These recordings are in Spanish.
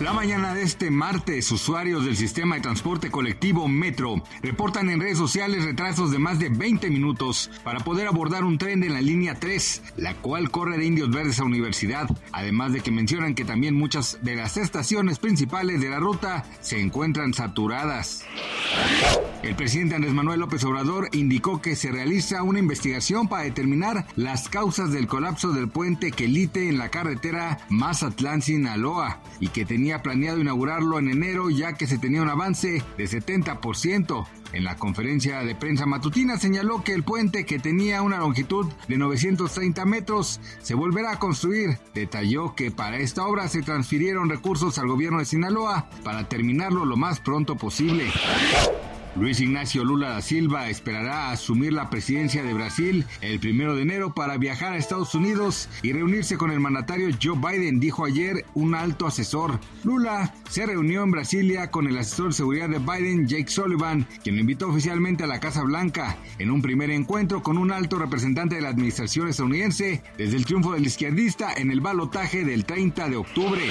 La mañana de este martes, usuarios del sistema de transporte colectivo Metro reportan en redes sociales retrasos de más de 20 minutos para poder abordar un tren de la línea 3, la cual corre de Indios Verdes a Universidad, además de que mencionan que también muchas de las estaciones principales de la ruta se encuentran saturadas. El presidente Andrés Manuel López Obrador indicó que se realiza una investigación para determinar las causas del colapso del puente Quelite en la carretera Mazatlán-Sinaloa y que tenía planeado inaugurarlo en enero ya que se tenía un avance de 70%. En la conferencia de prensa matutina señaló que el puente que tenía una longitud de 930 metros se volverá a construir. Detalló que para esta obra se transfirieron recursos al gobierno de Sinaloa para terminarlo lo más pronto posible. Luis Ignacio Lula da Silva esperará asumir la presidencia de Brasil el primero de enero para viajar a Estados Unidos y reunirse con el mandatario Joe Biden, dijo ayer un alto asesor. Lula se reunió en Brasilia con el asesor de seguridad de Biden, Jake Sullivan, quien lo invitó oficialmente a la Casa Blanca en un primer encuentro con un alto representante de la administración estadounidense desde el triunfo del izquierdista en el balotaje del 30 de octubre.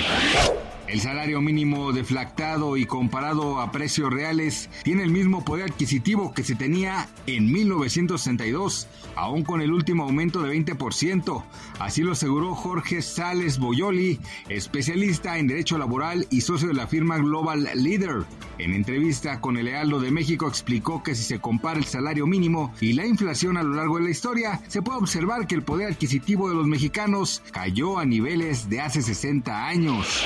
El salario mínimo deflactado y comparado a precios reales tiene el mismo poder adquisitivo que se tenía en 1962, aún con el último aumento de 20%. Así lo aseguró Jorge Sales Boyoli, especialista en derecho laboral y socio de la firma Global Leader. En entrevista con el Heraldo de México explicó que si se compara el salario mínimo y la inflación a lo largo de la historia, se puede observar que el poder adquisitivo de los mexicanos cayó a niveles de hace 60 años.